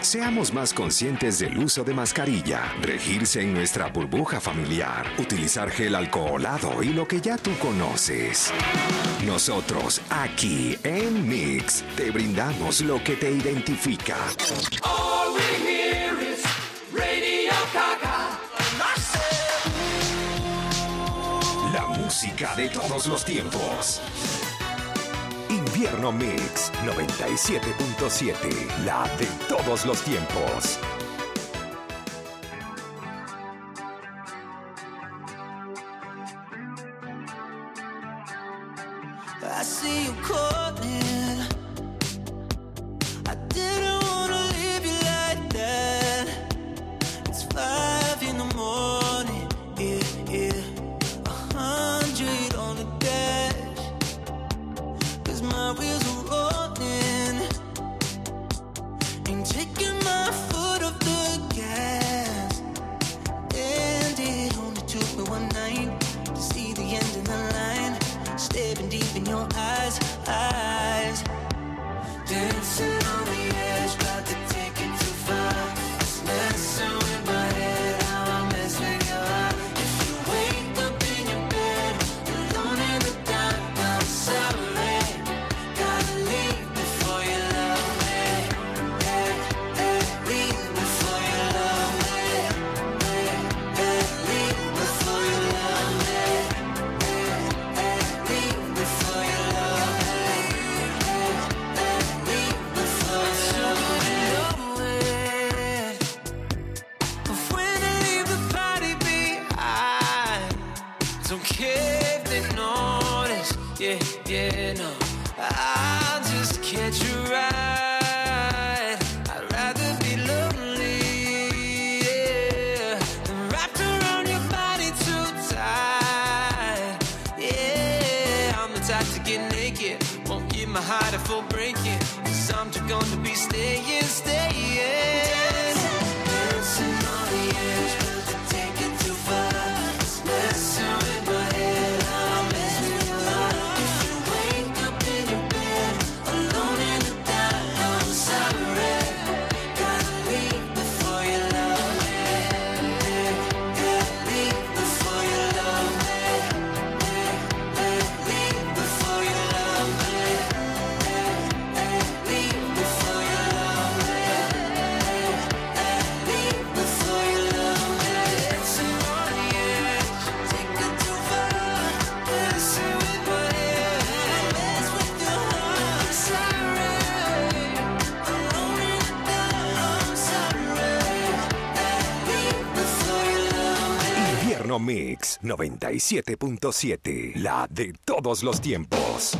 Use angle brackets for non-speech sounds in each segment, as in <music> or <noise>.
Seamos más conscientes del uso de mascarilla, regirse en nuestra burbuja familiar, utilizar gel alcoholado y lo que ya tú conoces. Nosotros, aquí en Mix, te brindamos lo que te identifica. All we hear is Radio La música de todos los tiempos. Infierno Mix 97.7, la de todos los tiempos. I just catch a ride. Mix 97.7, la de todos los tiempos.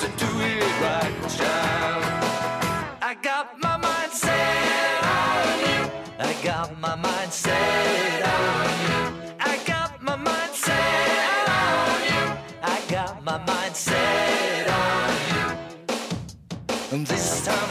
To do it right, child. I got my mind set. I got my mind set. I got my mind set. I got my mind set this time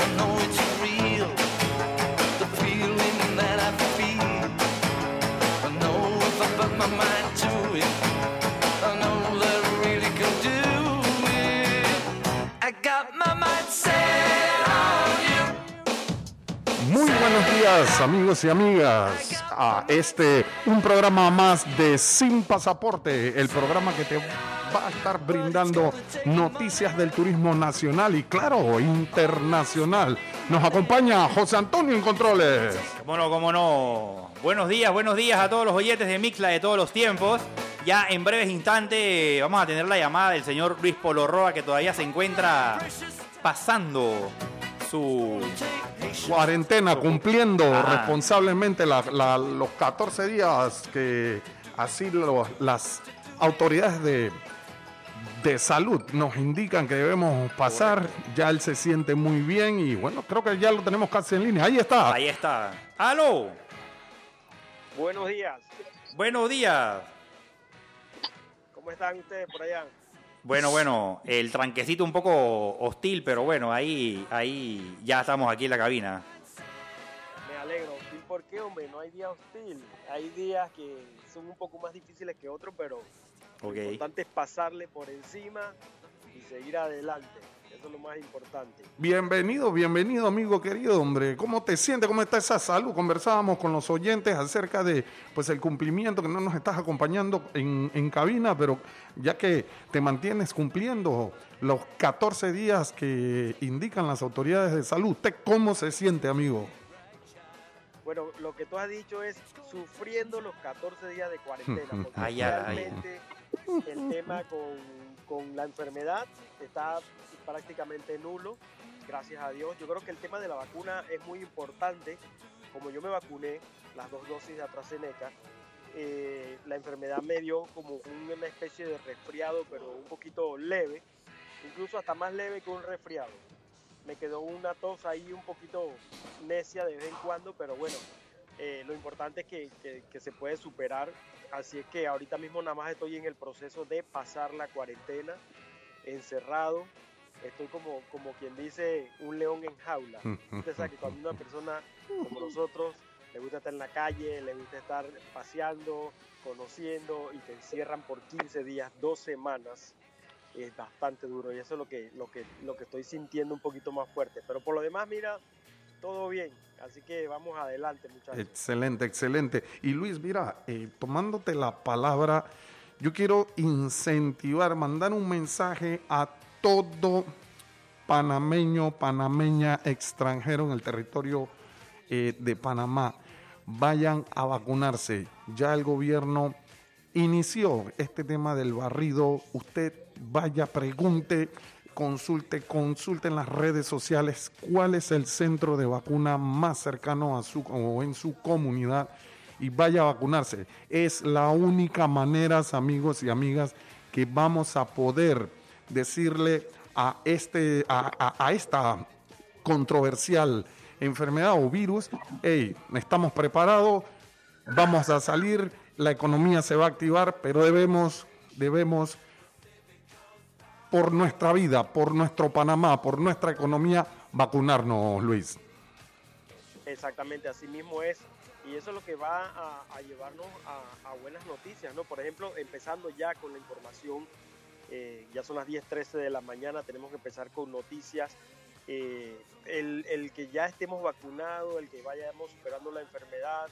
amigos y amigas a este un programa más de Sin Pasaporte, el programa que te va a estar brindando noticias del turismo nacional y claro, internacional. Nos acompaña José Antonio en Controles. Cómo no, cómo no. Buenos días, buenos días a todos los oyentes de Mixla de todos los tiempos. Ya en breves instantes vamos a tener la llamada del señor Luis Polorroa que todavía se encuentra pasando su... Cuarentena, cumpliendo Ah. responsablemente la- la- los 14 días que así lo- las autoridades de, de salud nos indican que debemos pasar. Ya él se siente muy bien y bueno, creo que ya lo tenemos casi en línea. Ahí está. Ahí está. ¡Aló! Buenos días. Buenos días. ¿Cómo están ustedes por allá? Bueno, bueno, el tranquecito un poco hostil, pero bueno, ahí, ahí ya estamos aquí en la cabina. Me alegro. ¿Y por qué, hombre? No hay día hostil. Hay días que son un poco más difíciles que otros, pero lo importante es pasarle por encima y seguir adelante. Eso es lo más importante. Bienvenido, bienvenido amigo querido, hombre. ¿Cómo te sientes? ¿Cómo está esa salud? Conversábamos con los oyentes acerca de pues el cumplimiento, que no nos estás acompañando en, en cabina, pero ya que te mantienes cumpliendo los 14 días que indican las autoridades de salud, ¿usted cómo se siente, amigo? Bueno, lo que tú has dicho es sufriendo los 14 días de cuarentena. <laughs> Porque Ay, ay, ay. realmente el tema con, con la enfermedad está prácticamente nulo, gracias a Dios. Yo creo que el tema de la vacuna es muy importante. Como yo me vacuné, las dos dosis de AstraZeneca, eh, la enfermedad me dio como una especie de resfriado, pero un poquito leve, incluso hasta más leve que un resfriado me quedó una tos ahí un poquito necia de vez en cuando, pero bueno, eh, lo importante es que, que- que se puede superar. Así es que ahorita mismo nada más estoy en el proceso de pasar la cuarentena, encerrado. Estoy como, como quien dice un león en jaula. <laughs> Usted sabe que cuando una persona como nosotros le gusta estar en la calle, le gusta estar paseando, conociendo y te encierran por 15 días, dos semanas, es bastante duro y eso es lo que, lo que, lo que estoy sintiendo un poquito más fuerte. Pero por lo demás, mira, todo bien. Así que vamos adelante, muchachos. Excelente, excelente. Y Luis, mira, eh, tomándote la palabra, yo quiero incentivar, mandar un mensaje a todo panameño, panameña, extranjero en el territorio eh, de Panamá. Vayan a vacunarse. Ya el gobierno inició este tema del barrido. Usted vaya, pregunte, consulte, consulte en las redes sociales cuál es el centro de vacuna más cercano a su o en su comunidad y vaya a vacunarse. Es la única manera, amigos y amigas, que vamos a poder decirle a, este, a, a esta controversial enfermedad o virus, hey, estamos preparados, vamos a salir, la economía se va a activar, pero debemos, debemos por nuestra vida, por nuestro Panamá, por nuestra economía, vacunarnos, Luis. Exactamente, así mismo es. Y eso es lo que va a, llevarnos a, buenas noticias, ¿no? Por ejemplo, empezando ya con la información, eh, ya son las 10.13 de la mañana, tenemos que empezar con noticias. Eh, el, que ya estemos vacunados, el que vayamos superando la enfermedad,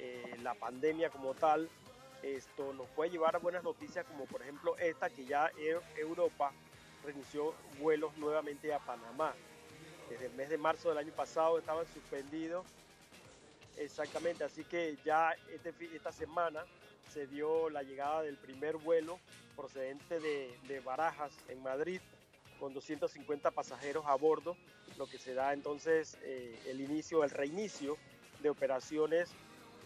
eh, la pandemia como tal, esto nos puede llevar a buenas noticias como por ejemplo esta que ya Europa reinició vuelos nuevamente a Panamá. Desde el mes de marzo del año pasado estaban suspendidos. Exactamente, así que ya este, esta semana se dio la llegada del primer vuelo procedente de, Barajas en Madrid con 250 pasajeros a bordo, lo que se da entonces eh, el inicio, el reinicio de operaciones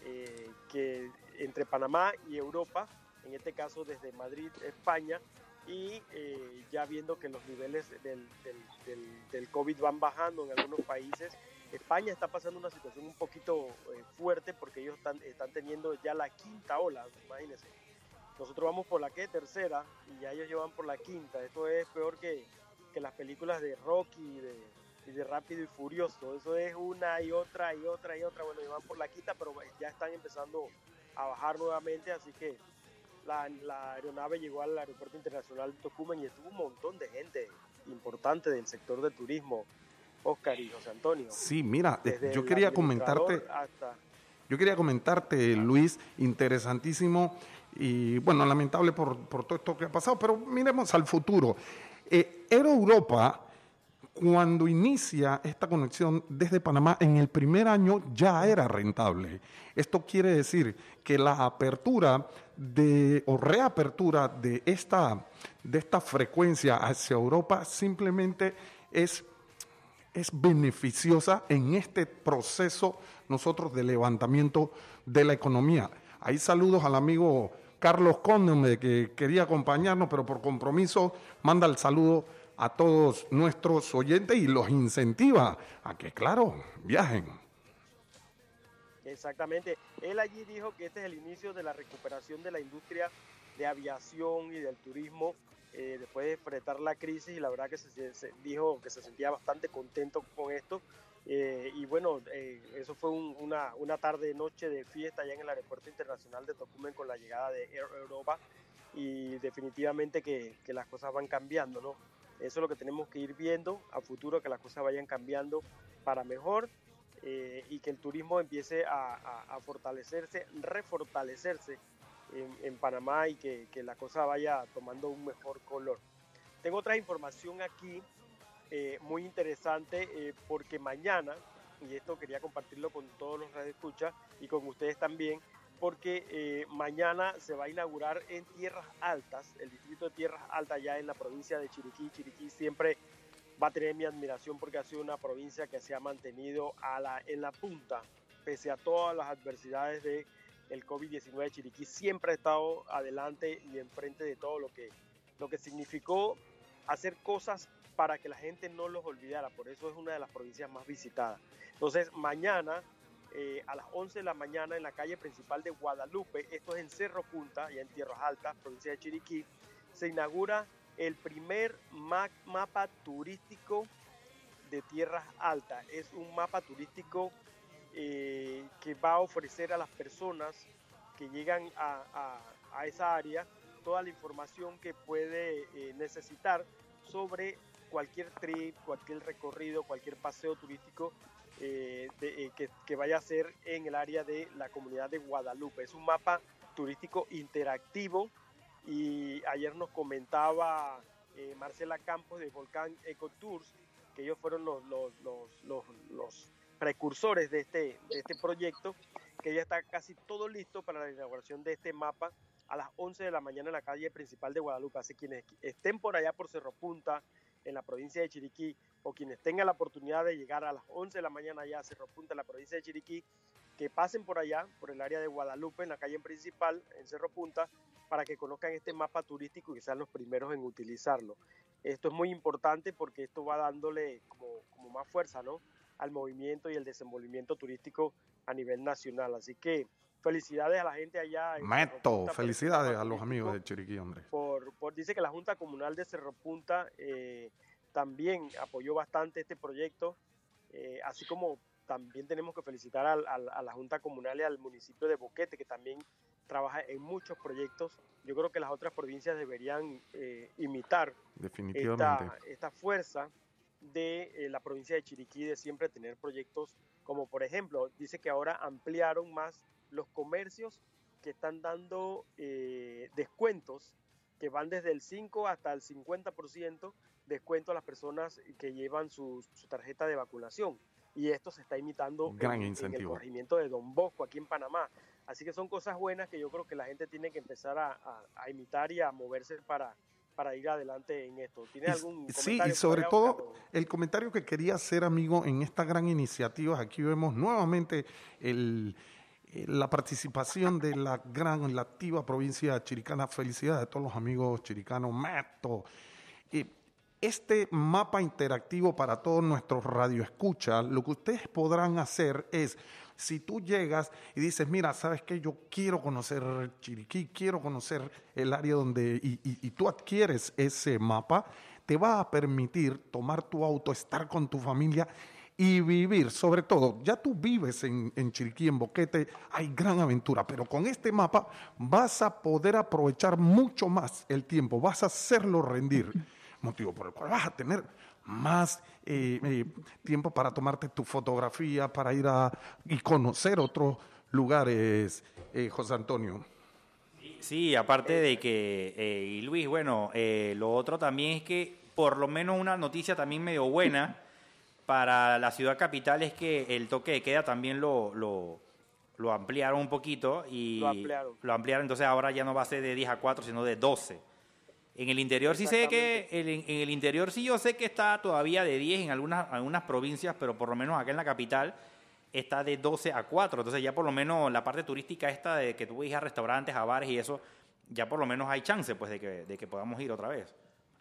eh, que entre Panamá y Europa, en este caso desde Madrid, España, y eh, ya viendo que los niveles del, del, COVID van bajando en algunos países, España está pasando una situación un poquito eh, fuerte porque ellos están, teniendo ya la quinta ola, imagínense. Nosotros vamos por la que tercera y ya ellos llevan por la quinta. Esto es peor que, que las películas de Rocky, de, y de Rápido y Furioso. Eso es una y otra y otra y otra. Bueno, van por la quita, pero ya están empezando a bajar nuevamente, así que la, aeronave llegó al aeropuerto internacional de Tocumen y estuvo un montón de gente importante del sector de turismo, Oscar y José Antonio. Sí, mira, eh, yo quería comentarte, yo quería comentarte, Luis, interesantísimo y bueno, lamentable por, por todo esto que ha pasado, pero miremos al futuro. Eh, Europa cuando inicia esta conexión desde Panamá, en el primer año ya era rentable. Esto quiere decir que la apertura o reapertura de esta, de esta frecuencia hacia Europa simplemente es, es beneficiosa en este proceso nosotros de levantamiento de la economía. Ahí saludos al amigo Carlos Conde, que quería acompañarnos, pero por compromiso manda el saludo a todos nuestros oyentes y los incentiva a que, claro, viajen. Exactamente. Él allí dijo que este es el inicio de la recuperación de la industria de aviación y del turismo eh, después de enfrentar la crisis y la verdad que se, dijo que se sentía bastante contento con esto. Eh, y bueno, eh, eso fue una, una tarde noche de fiesta allá en el aeropuerto internacional de Tocumen con la llegada de Air Europa y definitivamente que, que las cosas van cambiando, ¿no? Eso es lo que tenemos que ir viendo a futuro, que las cosas vayan cambiando para mejor eh, y que el turismo empiece a, fortalecerse, refortalecerse en, Panamá y que, la cosa vaya tomando un mejor color. Tengo otra información aquí eh, muy interesante eh, porque mañana, y esto quería compartirlo con todos los escucha y con ustedes también, porque eh, mañana se va a inaugurar en Tierras Altas, el distrito de Tierras Altas ya en la provincia de Chiriquí. Chiriquí siempre va a tener mi admiración porque ha sido una provincia que se ha mantenido a la, en la punta, pese a todas las adversidades del el COVID-19. Chiriquí siempre ha estado adelante y enfrente de todo lo que, lo que significó hacer cosas para que la gente no los olvidara. Por eso es una de las provincias más visitadas. Entonces, mañana eh, a las 11 de la mañana en la calle principal de Guadalupe, esto es en Cerro Punta, ya en Tierras Altas, provincia de Chiriquí, se inaugura el primer mapa turístico de Tierras Altas. Es un mapa turístico eh, que va a ofrecer a las personas que llegan a, esa área toda la información que puede eh, necesitar sobre cualquier trip, cualquier recorrido, cualquier paseo turístico eh, eh, que, vaya a hacer en el área de la comunidad de Guadalupe. Es un mapa turístico interactivo y ayer nos comentaba eh, Marcela Campos de Volcán Eco Tours que ellos fueron los, los, los, los, los precursores de este, de este proyecto, que ya está casi todo listo para la inauguración de este mapa a las 11 de la mañana en la calle principal de Guadalupe. Así que quienes estén por allá por Cerro Punta, en la provincia de Chiriquí, o quienes tengan la oportunidad de llegar a las 11 de la mañana allá a Cerro Punta, en la provincia de Chiriquí, que pasen por allá, por el área de Guadalupe, en la calle principal, en Cerro Punta, para que conozcan este mapa turístico y que sean los primeros en utilizarlo. Esto es muy importante porque esto va dándole como, como más fuerza ¿no? al movimiento y el desenvolvimiento turístico a nivel nacional. Así que felicidades a la gente allá. en Meto, felicidades a los amigos de Chiriquí, hombre. por, por- dice que la Junta Comunal de Cerro Punta eh, también apoyó bastante este proyecto, eh, así como también tenemos que felicitar al- al- a la Junta Comunal y al municipio de Boquete, que también trabaja en muchos proyectos. Yo creo que las otras provincias deberían eh, imitar Definitivamente. esta, esta fuerza de eh, la provincia de Chiriquí de siempre tener proyectos como por ejemplo, dice que ahora ampliaron más los comercios que están dando eh, descuentos que van desde el 5 hasta el 50% descuento a las personas que llevan su, su tarjeta de vacunación. Y esto se está imitando Gran en, en el corregimiento de Don Bosco aquí en Panamá. Así que son cosas buenas que yo creo que la gente tiene que empezar a, a- a imitar y a moverse para, para ir adelante en esto. ¿Tiene Y- algún sí, comentario y sobre todo el comentario que quería hacer, amigo, en esta gran iniciativa, aquí vemos nuevamente el, la participación de la gran, la activa provincia chiricana. Felicidades a todos los amigos chiricanos. Meto. Eh, este mapa interactivo para todos nuestros radioescuchas, lo que ustedes podrán hacer es, si tú llegas y dices, mira, ¿sabes qué? Yo quiero conocer Chiriquí, quiero conocer el área donde, y tú adquieres ese mapa, te va a permitir tomar tu auto, estar con tu familia y vivir, sobre todo, ya tú vives en, en Chiriquí, en Boquete, hay gran aventura, pero con este mapa vas a poder aprovechar mucho más el tiempo, vas a hacerlo rendir, <laughs> motivo por el cual vas a tener más eh, eh, tiempo para tomarte tu fotografía, para ir a y conocer otros lugares, eh, José Antonio. Sí, aparte de que, eh, y Luis, bueno, eh, lo otro también es que por lo menos una noticia también medio buena para la ciudad capital es que el toque de queda también lo, lo, lo ampliaron un poquito y Lo ampliaron. lo ampliaron, entonces ahora ya no va a ser de 10 a 4, sino de 12. En el interior sí sé que, en el interior sí yo sé que está todavía de 10 en algunas, algunas provincias, pero por lo menos acá en la capital está de 12 a 4. Entonces ya por lo menos la parte turística esta de que tú ir a restaurantes, a bares y eso, ya por lo menos hay chance pues de que, de que podamos ir otra vez.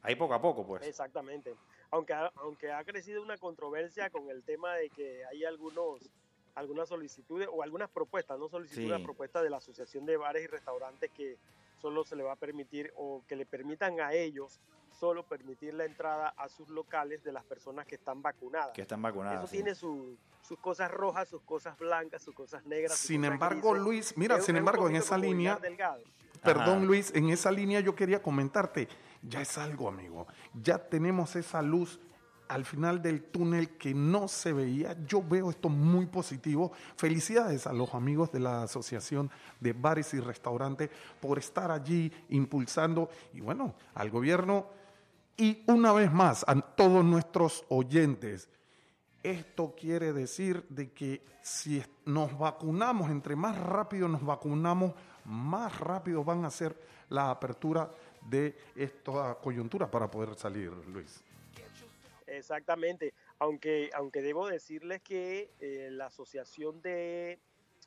Ahí poco a poco pues. Exactamente. Aunque ha, aunque ha crecido una controversia con el tema de que hay algunos algunas solicitudes o algunas propuestas, no solicitudes, Sí. propuestas de la Asociación de Bares y Restaurantes que solo se le va a permitir o que le permitan a ellos solo permitir la entrada a sus locales de las personas que están vacunadas. Que están vacunadas. Eso sí. tiene su- sus cosas rojas, sus cosas blancas, sus cosas negras. sus Sin cosas embargo, grises. Luis, mira, Es- sin es embargo, en esa línea, delgado. Perdón, Ajá. Luis, en esa línea yo quería comentarte, ya es algo, amigo. Ya tenemos esa luz al final del túnel que no se veía. Yo veo esto muy positivo. Felicidades a los amigos de la Asociación de Bares y Restaurantes por estar allí impulsando y bueno, al gobierno y una vez más a todos nuestros oyentes. Esto quiere decir de que si nos vacunamos, entre más rápido nos vacunamos, más rápido van a ser la apertura de esta coyuntura para poder salir, Luis. Exactamente, aunque, aunque debo decirles que eh, la Asociación de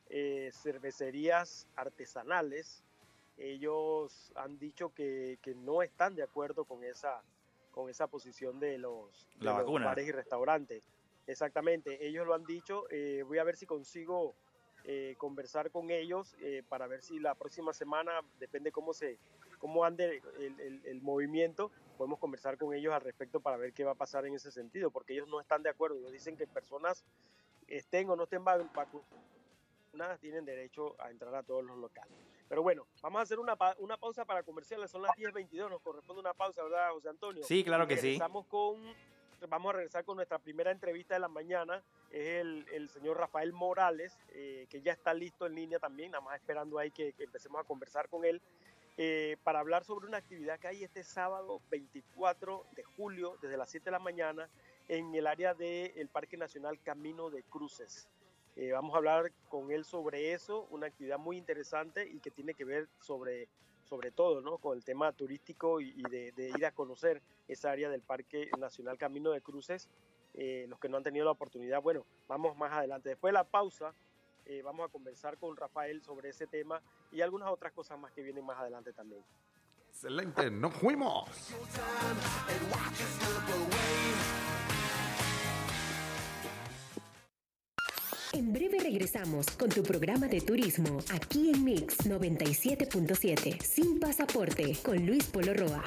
eh, Cervecerías Artesanales, ellos han dicho que, que no están de acuerdo con esa, con esa posición de los, de los bares y restaurantes. Exactamente, ellos lo han dicho. eh, voy a ver si consigo eh, conversar con ellos eh, para ver si la próxima semana, depende cómo se cómo ande el, el- el movimiento, podemos conversar con ellos al respecto para ver qué va a pasar en ese sentido, porque ellos no están de acuerdo. Ellos dicen que personas estén o no estén va- vacunadas tienen derecho a entrar a todos los locales. Pero bueno, vamos a hacer una, pa- una pausa para comerciales. Son las 10.22, nos corresponde una pausa, ¿verdad, José Antonio? Sí, claro que sí. Regresamos con, vamos a regresar con nuestra primera entrevista de la mañana. Es el, el señor Rafael Morales, eh, que ya está listo en línea también, nada más esperando ahí que, que empecemos a conversar con él. Eh, para hablar sobre una actividad que hay este sábado 24 de julio desde las 7 de la mañana en el área del Parque Nacional Camino de Cruces. Eh, vamos a hablar con él sobre eso, una actividad muy interesante y que tiene que ver sobre, sobre todo ¿no? con el tema turístico y, de, de ir a conocer esa área del Parque Nacional Camino de Cruces. Eh, los que no han tenido la oportunidad, bueno, vamos más adelante. Después de la pausa, eh, vamos a conversar con Rafael sobre ese tema y algunas otras cosas más que vienen más adelante también. Excelente, nos fuimos. En breve regresamos con tu programa de turismo aquí en Mix 97.7 sin pasaporte con Luis Polo Roa.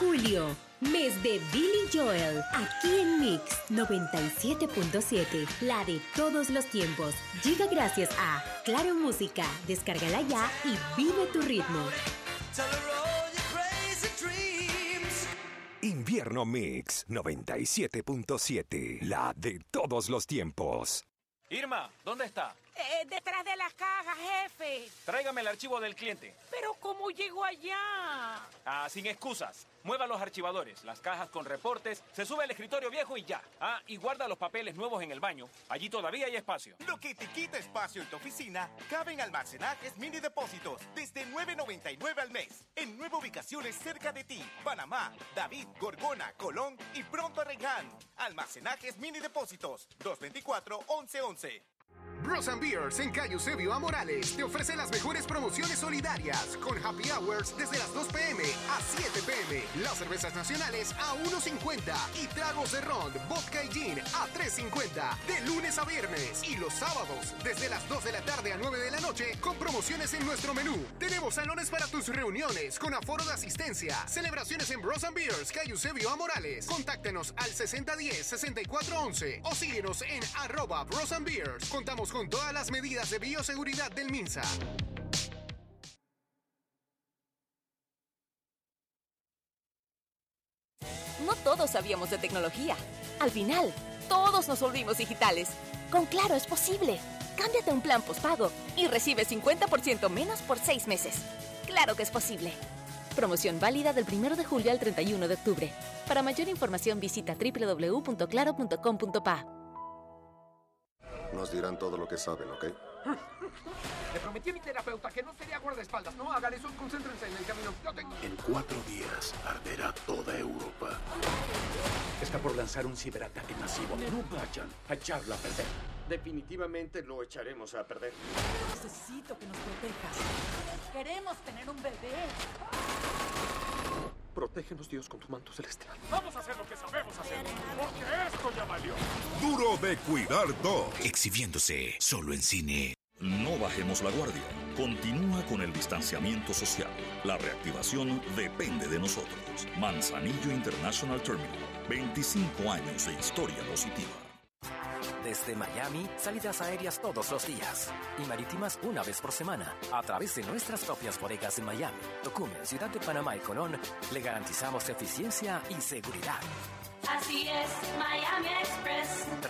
Julio, mes de Billy Joel, aquí en Mix 97.7, la de todos los tiempos. Llega gracias a Claro Música, descárgala ya y vive tu ritmo. Invierno Mix 97.7, la de todos los tiempos. Irma, ¿dónde está? Eh, detrás de las cajas, jefe. Tráigame el archivo del cliente. Pero ¿cómo llegó allá? Ah, sin excusas. Mueva los archivadores, las cajas con reportes, se sube al escritorio viejo y ya. Ah, y guarda los papeles nuevos en el baño. Allí todavía hay espacio. Lo que te quita espacio en tu oficina cabe en almacenajes mini depósitos desde 9.99 al mes. En nueve ubicaciones cerca de ti. Panamá, David, Gorgona, Colón y pronto Arregán. Almacenajes mini depósitos. 224-1111. Bros Beers en Calle Eusebio a Morales te ofrece las mejores promociones solidarias con happy hours desde las 2 pm a 7 pm. Las cervezas nacionales a 1.50 y tragos de ron, vodka y gin a 3.50 de lunes a viernes y los sábados desde las 2 de la tarde a 9 de la noche con promociones en nuestro menú. Tenemos salones para tus reuniones con aforo de asistencia. Celebraciones en Bros and Beers Calle Eusebio a Morales. Contáctenos al 6010-6411 o síguenos en arroba Bros and Beers. Contamos con todas las medidas de bioseguridad del MINSA. No todos sabíamos de tecnología. Al final, todos nos volvimos digitales. Con Claro es posible. Cámbiate un plan postpago y recibe 50% menos por seis meses. Claro que es posible. Promoción válida del 1 de julio al 31 de octubre. Para mayor información visita www.claro.com.pa. Nos dirán todo lo que saben, ¿ok? <laughs> Le prometí a mi terapeuta que no sería guardaespaldas. No hagan eso, concéntrense en el camino. Yo tengo... En cuatro días arderá toda Europa. Está por lanzar un ciberataque masivo. No vayan a echarlo a perder. Definitivamente lo echaremos a perder. Necesito que nos protejas. Queremos tener un bebé. Protégenos, Dios, con tu manto celestial. Vamos a hacer lo que sabemos hacer. Porque esto ya valió. Duro de cuidar dos. Exhibiéndose solo en cine. No bajemos la guardia. Continúa con el distanciamiento social. La reactivación depende de nosotros. Manzanillo International Terminal. 25 años de historia positiva. Desde Miami, salidas aéreas todos los días y marítimas una vez por semana a través de nuestras propias bodegas en Miami, Tocumen, Ciudad de Panamá y Colón, le garantizamos eficiencia y seguridad. Así es, Miami.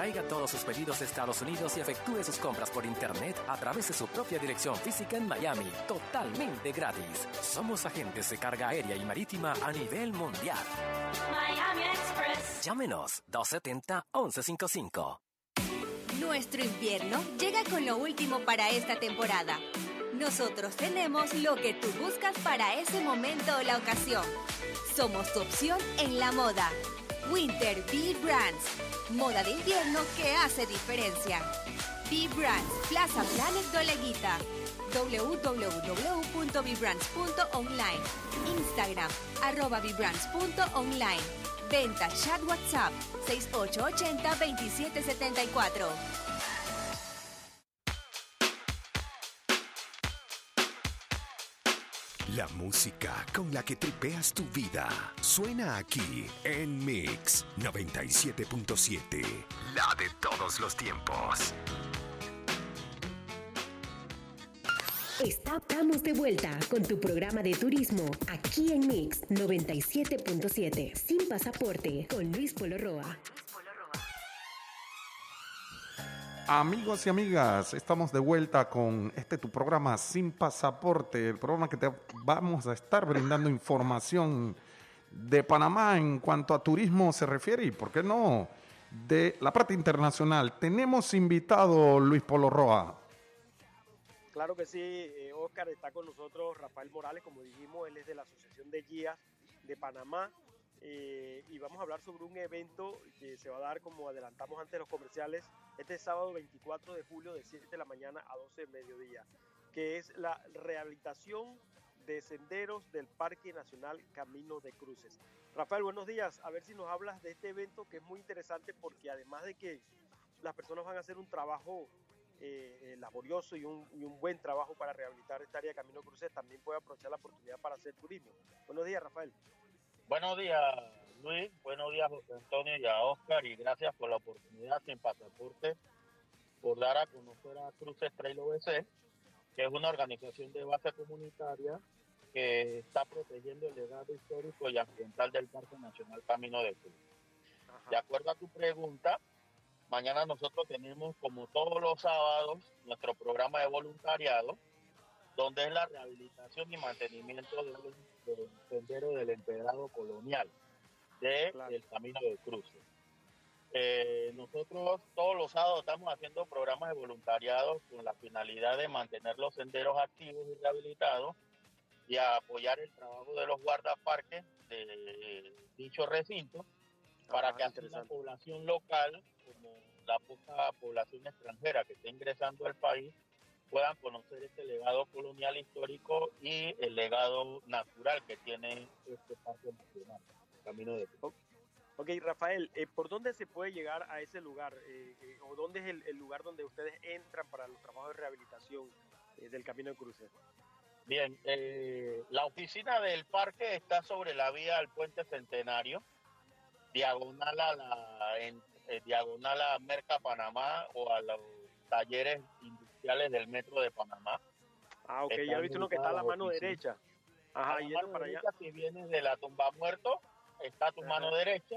Traiga todos sus pedidos de Estados Unidos y efectúe sus compras por internet a través de su propia dirección física en Miami, totalmente gratis. Somos agentes de carga aérea y marítima a nivel mundial. Miami Express. Llámenos 270-1155. Nuestro invierno llega con lo último para esta temporada. Nosotros tenemos lo que tú buscas para ese momento o la ocasión. Somos tu opción en la moda. Winter Bee Brands. Moda de invierno que hace diferencia. Bee Brands, Plaza Planet Doleguita. www.bbrands.online Instagram, arroba bbrands.online Venta chat WhatsApp 6880-2774. La música con la que tripeas tu vida suena aquí en Mix 97.7, la de todos los tiempos. Estamos de vuelta con tu programa de turismo aquí en Mix 97.7. Sin pasaporte con Luis Polo Roa. Amigos y amigas, estamos de vuelta con este tu programa Sin Pasaporte, el programa que te vamos a estar brindando información de Panamá en cuanto a turismo se refiere y, ¿por qué no?, de la parte internacional. Tenemos invitado Luis Polo Roa. Claro que sí, eh, Oscar está con nosotros, Rafael Morales, como dijimos, él es de la Asociación de Guías de Panamá eh, y vamos a hablar sobre un evento que se va a dar, como adelantamos antes los comerciales, este sábado 24 de julio de 7 de la mañana a 12 de mediodía, que es la rehabilitación de senderos del Parque Nacional Camino de Cruces. Rafael, buenos días. A ver si nos hablas de este evento que es muy interesante porque además de que las personas van a hacer un trabajo eh, eh, laborioso y un, y un buen trabajo para rehabilitar esta área de Camino de Cruces, también puede aprovechar la oportunidad para hacer turismo. Buenos días, Rafael. Buenos días, Luis. Buenos días, José Antonio y a Oscar. Y gracias por la oportunidad sin pasaporte por dar a conocer a Cruces Trail OBC, que es una organización de base comunitaria que está protegiendo el legado histórico y ambiental del Parque Nacional Camino de Cruz. De acuerdo a tu pregunta, mañana nosotros tenemos, como todos los sábados, nuestro programa de voluntariado, donde es la rehabilitación y mantenimiento del, del sendero del empedrado colonial de, del Camino de Cruces. Eh, nosotros todos los sábados estamos haciendo programas de voluntariado con la finalidad de mantener los senderos activos y rehabilitados y a apoyar el trabajo de los guardaparques de dicho recinto para que así la población local, como la poca población extranjera que está ingresando al país, puedan conocer este legado colonial histórico y el legado natural que tiene este parque nacional, Camino de Cruces. Ok, Rafael, eh, ¿por dónde se puede llegar a ese lugar? Eh, eh, ¿O dónde es el, el, lugar donde ustedes entran para los trabajos de rehabilitación eh, del Camino de Cruces? Bien, eh, la oficina del parque está sobre la vía al Puente Centenario, diagonal a la en, eh, diagonal a Merca Panamá o a los talleres industriales del metro de Panamá. Ah, ok, ya viste uno que está a la mano oficina. derecha. Ajá, mano para allá. si vienes de la tumba muerto, está tu mano derecha.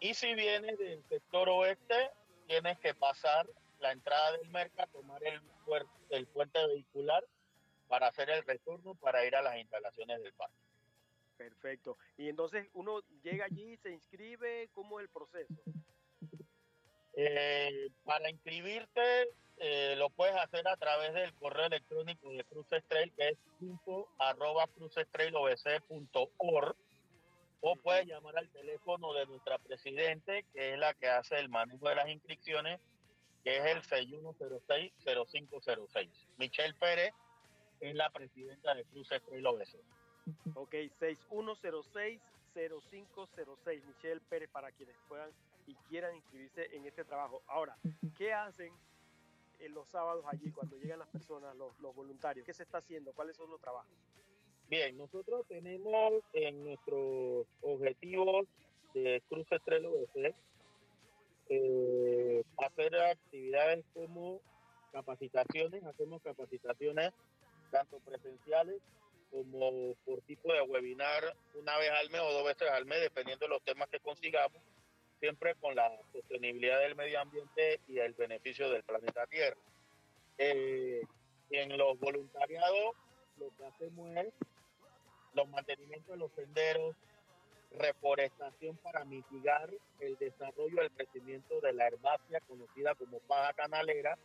Y si vienes del sector oeste, tienes que pasar la entrada del Merca, tomar el, el puente vehicular para hacer el retorno para ir a las instalaciones del parque. Perfecto. Y entonces uno llega allí, se inscribe, ¿cómo es el proceso? Eh, para inscribirte eh, lo puedes hacer a través del correo electrónico de Cruces Trail que es info arroba crucestrailobc.org o puedes llamar al teléfono de nuestra presidente que es la que hace el manejo de las inscripciones que es el 6106-0506. Michelle Pérez es la presidenta de Cruces Trail OBC. Ok, 6106-0506. Michelle Pérez para quienes puedan quieran inscribirse en este trabajo. Ahora, ¿qué hacen en los sábados allí cuando llegan las personas, los, voluntarios? ¿Qué se está haciendo? ¿Cuáles son los trabajos? Bien, nosotros tenemos en nuestros objetivos de Cruces Trail OBC eh, hacer actividades como capacitaciones, hacemos capacitaciones tanto presenciales como por tipo de webinar una vez al mes o dos veces al mes, dependiendo de los temas que consigamos, siempre con la sostenibilidad del medio ambiente y el beneficio del planeta Tierra. Eh, en los voluntariados lo que hacemos es los mantenimientos de los senderos, reforestación para mitigar el desarrollo, el crecimiento de la herbácea conocida como paja canalera,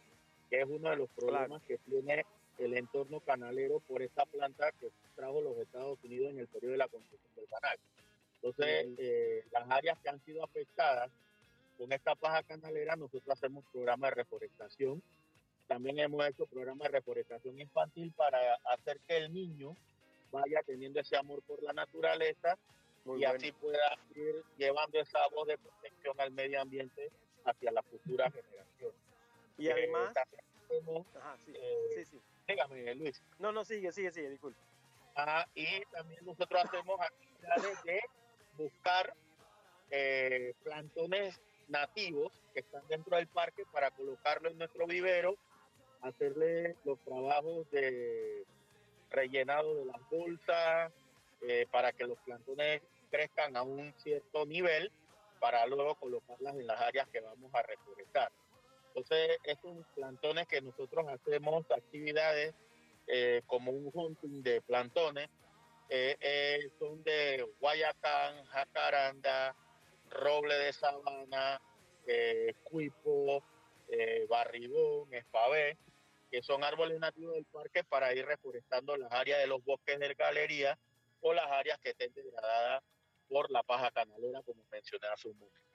que es uno de los problemas que tiene el entorno canalero por esta planta que trajo los Estados Unidos en el periodo de la construcción del canal. Entonces, eh, las áreas que han sido afectadas con esta paja canalera, nosotros hacemos programas de reforestación. También hemos hecho programas de reforestación infantil para hacer que el niño vaya teniendo ese amor por la naturaleza Muy y bueno. así pueda ir llevando esa voz de protección al medio ambiente hacia la futura generación. Y Eh, además... también hacemos, Ajá, sí, eh, sí, sí. dígame, Luis. No, no, sigue, sigue, sigue, disculpe. Y también nosotros hacemos actividades de buscar eh, plantones nativos que están dentro del parque para colocarlo en nuestro vivero hacerle los trabajos de rellenado de las bolsas eh, para que los plantones crezcan a un cierto nivel para luego colocarlas en las áreas que vamos a reforestar. Entonces, estos plantones que nosotros hacemos actividades eh, como un hunting de plantones, eh, eh, son de guayacán, jacaranda, roble de sabana, eh, cuipo, eh, barribón, espavé, que son árboles nativos del parque para ir reforestando las áreas de los bosques de galería o las áreas que estén degradadas por la paja canalera, como mencioné hace un momento.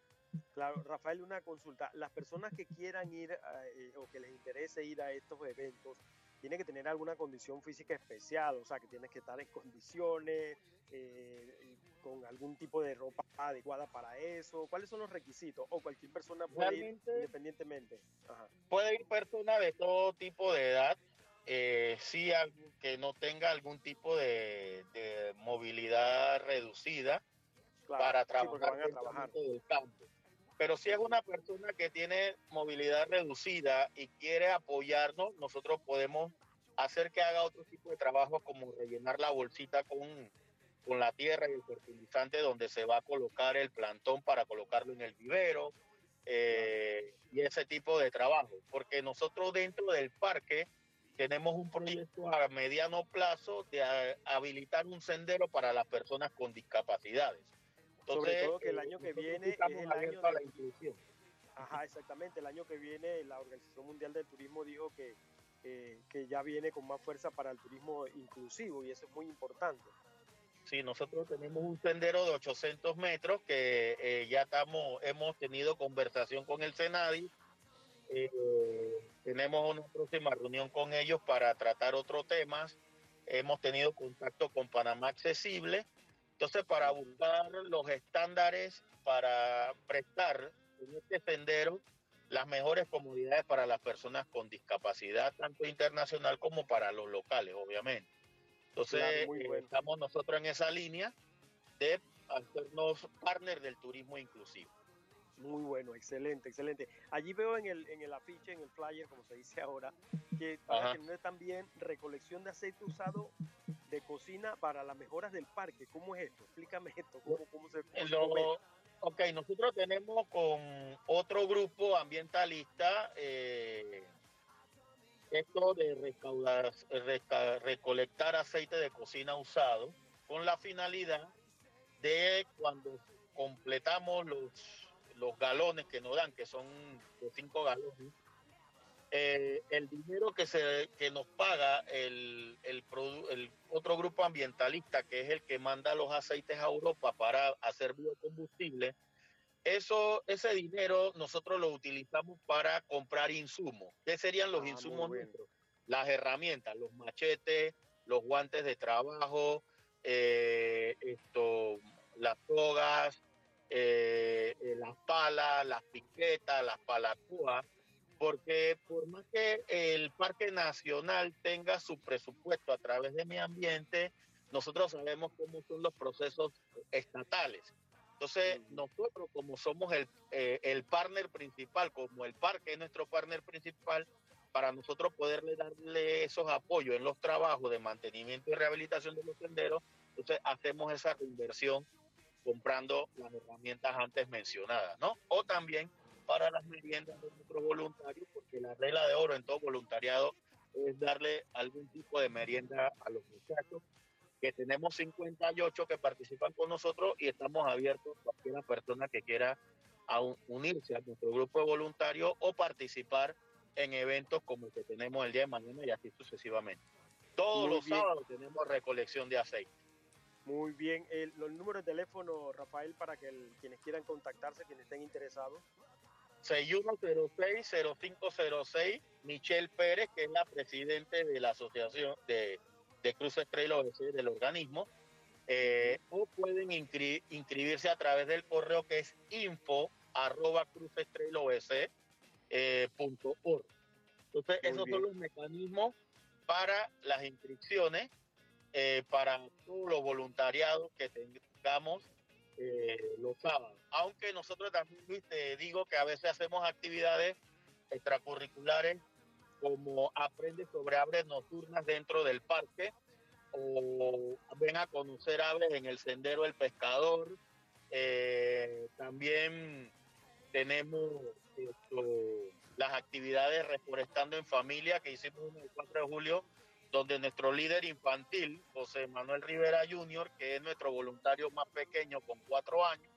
Claro, Rafael, una consulta. Las personas que quieran ir eh, o que les interese ir a estos eventos, tienen que tener alguna condición física especial, o sea, que tienes que estar en condiciones, eh, con algún tipo de ropa adecuada para eso. ¿Cuáles son los requisitos? O cualquier persona puede Realmente- ir independientemente. Ajá. Puede ir personas de todo tipo de edad, eh, sí que no tenga algún tipo de, de movilidad reducida para sí, trabajar van a trabajar. dentro del campo. Pero si es una persona que tiene movilidad reducida y quiere apoyarnos, nosotros podemos hacer que haga otro tipo de trabajo como rellenar la bolsita con, con la tierra y el fertilizante donde se va a colocar el plantón para colocarlo en el vivero eh, y ese tipo de trabajo. Porque nosotros dentro del parque tenemos un proyecto a mediano plazo de habilitar un sendero para las personas con discapacidades. Sobre Entonces, todo que el eh, año que viene es estamos el año abiertos a de- la inclusión. Ajá, exactamente. El año que viene la Organización Mundial del Turismo dijo que, eh, que ya viene con más fuerza para el turismo inclusivo y eso es muy importante. Sí, nosotros tenemos un sendero de 800 metros que eh, ya estamos, hemos tenido conversación con el Senadi. eh, tenemos una próxima reunión con ellos para tratar otros temas. Hemos tenido contacto con Panamá Accesible. Entonces, para buscar los estándares para prestar en este sendero las mejores comodidades para las personas con discapacidad, tanto internacional como para los locales, obviamente. Entonces, Claro, bueno. estamos nosotros en esa línea de hacernos partner del turismo inclusivo. Muy bueno, excelente, excelente. Allí veo en el, en el afiche, en el flyer, como se dice ahora, que van a Ajá. tener también recolección de aceite usado de cocina para las mejoras del parque. ¿Cómo es esto? Explícame esto. ¿Cómo, cómo se cómo lo- ok, nosotros tenemos con otro grupo ambientalista eh, esto de recaudar, reca- recolectar aceite de cocina usado con la finalidad de cuando completamos los, los galones que nos dan, que son de 5 galones, eh, el dinero que se que nos paga el, el, produ- el otro grupo ambientalista, que es el que manda los aceites a Europa para hacer biocombustible, eso, ese dinero nosotros lo utilizamos para comprar insumos. ¿Qué serían los Ah, insumos nuestros? Las herramientas, los machetes, los guantes de trabajo, eh, esto, las togas, eh, las palas, las piquetas, las palacúas, porque por más que el Parque Nacional tenga su presupuesto a través de medio ambiente, nosotros sabemos cómo son los procesos estatales. Entonces, nosotros como somos el, eh, el partner principal, como el parque es nuestro partner principal, para nosotros poderle darle esos apoyos en los trabajos de mantenimiento y rehabilitación de los senderos, entonces hacemos esa reinversión comprando las herramientas antes mencionadas, ¿no? O también para las meriendas de nuestros voluntarios, porque la regla de oro en todo voluntariado es darle algún tipo de merienda a los muchachos, que tenemos 58 que participan con nosotros y estamos abiertos a cualquier persona que quiera a unirse a nuestro grupo de voluntarios o participar en eventos como el que tenemos el día de mañana y así sucesivamente. Todos Muy los bien. sábados tenemos recolección de aceite. Muy bien. El, los números de teléfono, Rafael, para que el- quienes quieran contactarse, quienes estén interesados. 6106-0506, Michelle Pérez, que es la presidente de la Asociación de, de Cruces Trail OS del organismo, eh, o pueden inscri- inscribirse a través del correo que es info arroba eh, punto org. Entonces, Muy esos bien. son los mecanismos para las inscripciones, eh, para todos los voluntariados que tengamos eh, los sábados. Aunque nosotros también, te digo que a veces hacemos actividades extracurriculares como aprende sobre aves nocturnas dentro del parque o ven a conocer aves en el sendero del pescador. Eh, también tenemos esto, las actividades Reforestando en Familia que hicimos el 4 de julio, donde nuestro líder infantil, José Manuel Rivera Jr., que es nuestro voluntario más pequeño con cuatro años,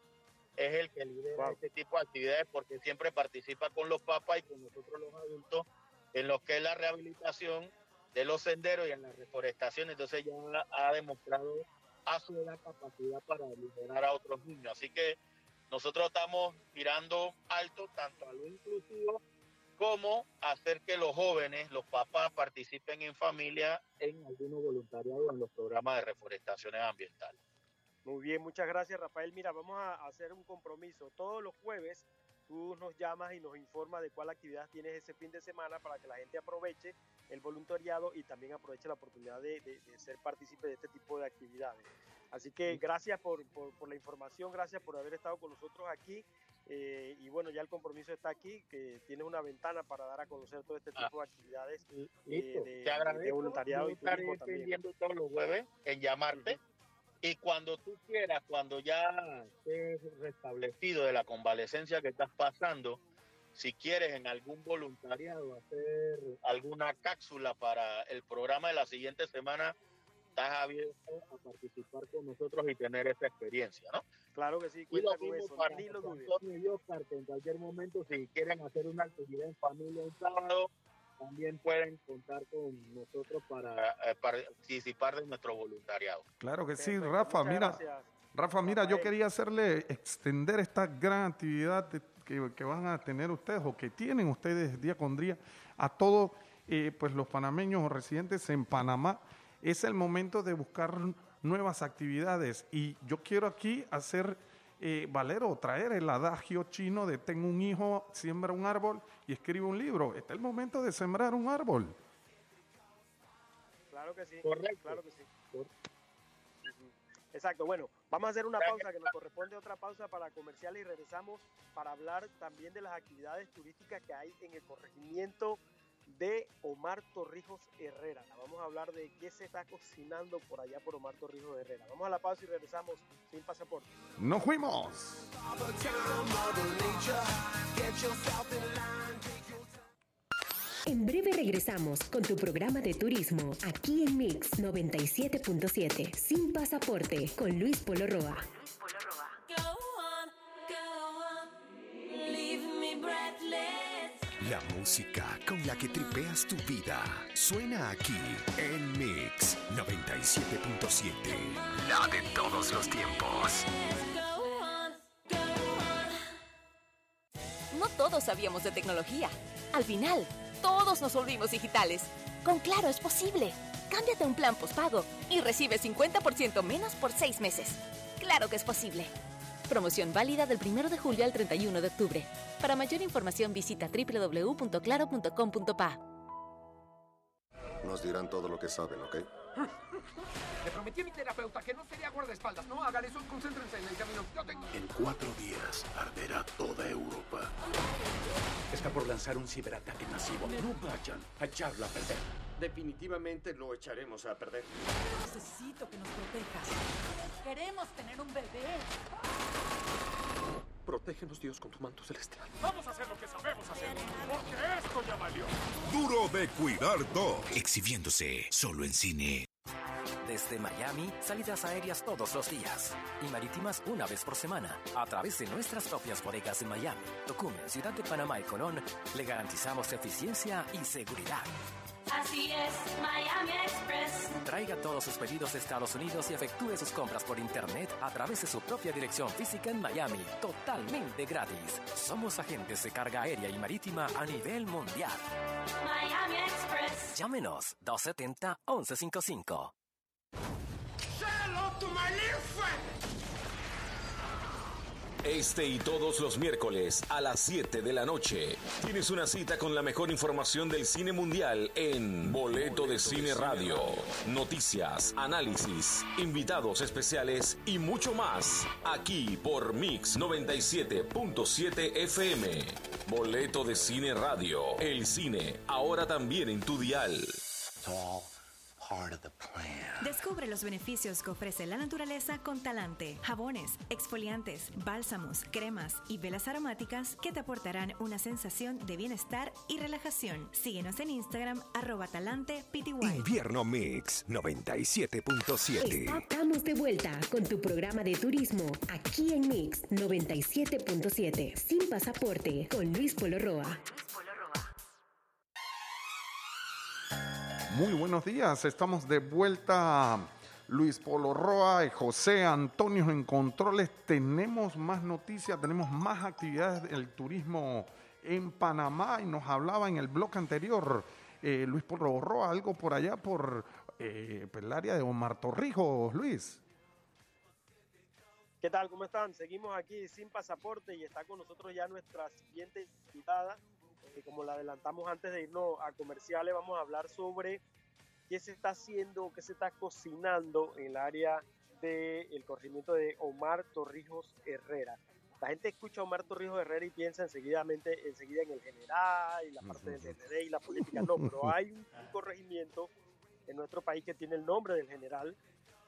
es el que lidera este tipo de actividades porque siempre participa con los papás y con nosotros los adultos en lo que es la rehabilitación de los senderos y en la reforestación. Entonces ya ha demostrado a su edad capacidad para liderar a otros niños. Así que nosotros estamos mirando alto tanto a lo inclusivo como hacer que los jóvenes, los papás participen en familia en algunos voluntariados en los programas de reforestaciones ambientales. Muy bien, muchas gracias Rafael. Mira, vamos a hacer un compromiso. Todos los jueves tú nos llamas y nos informas de cuál actividad tienes ese fin de semana para que la gente aproveche el voluntariado y también aproveche la oportunidad de, de- de ser partícipe de este tipo de actividades. Así que gracias por, por- por la información, gracias por haber estado con nosotros aquí. Eh, y bueno, ya el compromiso está aquí, que tienes una ventana para dar a conocer todo este tipo de actividades eh, Listo. de, de voluntariado y turismo también. pendiente todos los jueves en llamarte. Y cuando tú quieras, cuando ya estés restablecido de la convalecencia que estás pasando, si quieres en algún voluntariado hacer alguna cápsula para el programa de la siguiente semana, estás abierto a participar con nosotros y tener esa experiencia, ¿no? Claro que sí, Y cuenta lo con eso, para ni lo José dudes. Antonio y Oscar, que en cualquier momento, si quieren hacer una actividad en familia un sábado, también pueden contar con nosotros para eh, participar de nuestro voluntariado. Claro que sí, Rafa, mira. Rafa, mira, yo quería hacerle extender esta gran actividad que van a tener ustedes o que tienen ustedes día con día a todos eh, pues los panameños o residentes en Panamá. Es el momento de buscar nuevas actividades y yo quiero aquí hacer eh, valer o traer el adagio chino de tengo un hijo, siembra un árbol y escribe un libro. Este es el momento de sembrar un árbol. Claro que sí. Correcto. Claro que sí. Exacto, bueno, vamos a hacer una pausa que nos corresponde otra pausa para comercial y regresamos para hablar también de las actividades turísticas que hay en el corregimiento de Omar Torrijos Herrera. Vamos a hablar de qué se está cocinando por allá por Omar Torrijos Herrera. Vamos a la pausa y regresamos sin pasaporte. ¡Nos fuimos! En breve regresamos con tu programa de turismo aquí en Mix 97.7 sin pasaporte con Luis Polo Roa. La música con la que tripeas tu vida suena aquí en Mix 97.7. La de todos los tiempos. No todos sabíamos de tecnología. Al final, todos nos volvimos digitales. Con Claro es posible. Cámbiate a un plan postpago y recibe 50% menos por seis meses. Claro que es posible. Promoción válida del 1 de julio al 31 de octubre. Para mayor información visita www.claro.com.pa. Nos dirán todo lo que saben, ¿ok? Le prometí a mi terapeuta que no sería guardaespaldas. No hagan eso, concéntrense en el camino. Yo tengo... En cuatro días arderá toda Europa. Está por lanzar un ciberataque masivo. No vayan a echarlo a perder. Definitivamente lo echaremos a perder. Necesito que nos protejas. Queremos tener un bebé. Protégenos, Dios, con tu manto celestial. Vamos a hacer lo que sabemos hacer, porque esto ya valió. Duro de cuidar dos. Exhibiéndose solo en cine. Desde Miami, salidas aéreas todos los días y marítimas una vez por semana a través de nuestras propias bodegas en Miami, Tocumen, Ciudad de Panamá y Colón, le garantizamos eficiencia y seguridad. Así es, Miami Express. Traiga todos sus pedidos de Estados Unidos y efectúe sus compras por internet a través de su propia dirección física en Miami, totalmente gratis. Somos agentes de carga aérea y marítima a nivel mundial. Miami Express. Llámenos 270-1155. Este y todos los miércoles a las 7 de la noche tienes una cita con la mejor información del cine mundial en Boleto de Cine Radio. Noticias, análisis, invitados especiales y mucho más. Aquí por Mix 97.7 FM. Boleto de Cine Radio. El cine ahora también en tu dial. Descubre los beneficios que ofrece la naturaleza con Talante. Jabones, exfoliantes, bálsamos, cremas y velas aromáticas que te aportarán una sensación de bienestar y relajación. Síguenos en Instagram, arroba talante PTY. Invierno Mix 97.7. Estamos de vuelta con tu programa de turismo aquí en Mix 97.7. Sin pasaporte con Luis Polo Roa. Muy buenos días, estamos de vuelta. Luis Polo Roa y José Antonio en controles. Tenemos más noticias, tenemos más actividades del turismo en Panamá y nos hablaba en el blog anterior eh, Luis Polo Roa, algo por allá por eh, el área de Omar Torrijos, Luis. ¿Qué tal? ¿Cómo están? Seguimos aquí sin pasaporte y está con nosotros ya nuestra siguiente invitada. Eh, como la adelantamos antes de irnos a comerciales, vamos a hablar sobre qué se está haciendo, qué se está cocinando en el área del corregimiento de Omar Torrijos Herrera. La gente escucha a Omar Torrijos Herrera y piensa enseguidamente, enseguida en el general y la parte del DND y la política. No, pero <laughs> hay un, un corregimiento en nuestro país que tiene el nombre del general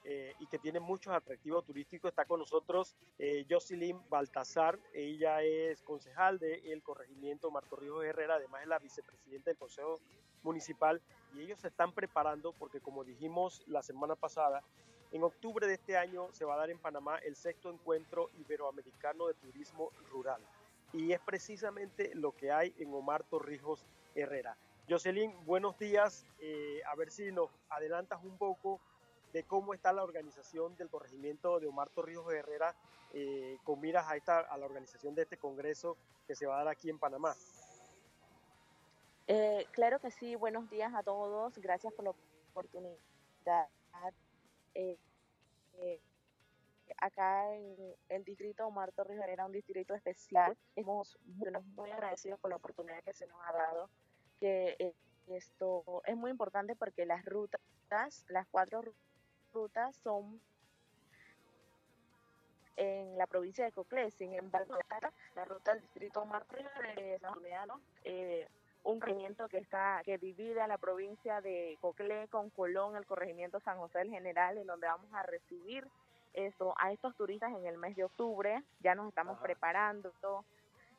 eh, y que tiene muchos atractivos turísticos. Está con nosotros eh, Jocelyn Baltasar, ella es concejal del corregimiento Marco Ríos Herrera, además es la vicepresidenta del Consejo Municipal y ellos se están preparando porque como dijimos la semana pasada, en octubre de este año se va a dar en Panamá el sexto encuentro iberoamericano de turismo rural y es precisamente lo que hay en Omar Torrijos Herrera. Jocelyn, buenos días. Eh, a ver si nos adelantas un poco de cómo está la organización del corregimiento de Omar Torrijos Herrera eh, con miras a, esta, a la organización de este congreso que se va a dar aquí en Panamá. Eh, claro que sí, buenos días a todos, gracias por la oportunidad. Eh, eh, acá en el distrito Omar Torrijos Herrera, un distrito especial, estamos bueno, muy agradecidos por la oportunidad que se nos ha dado, que eh, esto es muy importante porque las rutas, las cuatro rutas son en la provincia de Coclé, sin embargo, la ruta del distrito Omar Torrijos es eh, un corregimiento que está que divide a la provincia de Coclé con Colón, el corregimiento San José del General, en donde vamos a recibir esto a estos turistas en el mes de octubre. Ya nos estamos preparando.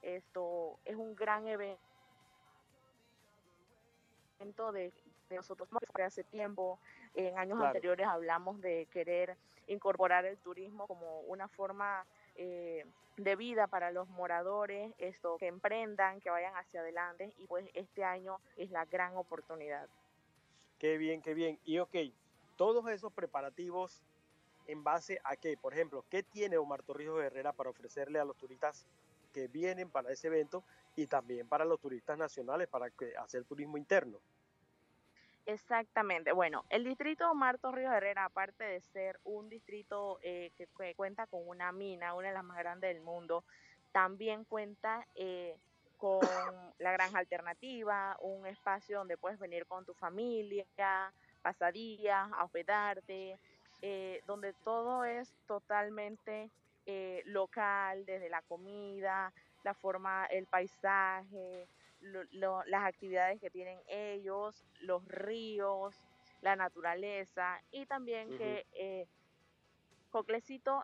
Esto es un gran evento de, de nosotros que hace tiempo, en años Claro. anteriores hablamos de querer incorporar el turismo como una forma eh, de vida para los moradores, esto que emprendan, que vayan hacia adelante y pues este año es la gran oportunidad. Qué bien, qué bien. Y ok, todos esos preparativos en base a qué, por ejemplo, ¿qué tiene Omar Torrijos Herrera para ofrecerle a los turistas que vienen para ese evento y también para los turistas nacionales para que, hacer turismo interno? Exactamente. Bueno, el distrito Omar Torrijos Herrera, aparte de ser un distrito eh, que, que cuenta con una mina, una de las más grandes del mundo, también cuenta eh, con <coughs> la granja alternativa, un espacio donde puedes venir con tu familia, pasadías, a hospedarte, eh, donde todo es totalmente eh, local, desde la comida, la forma, el paisaje, lo- lo- las actividades que tienen ellos, los ríos, la naturaleza y también que eh,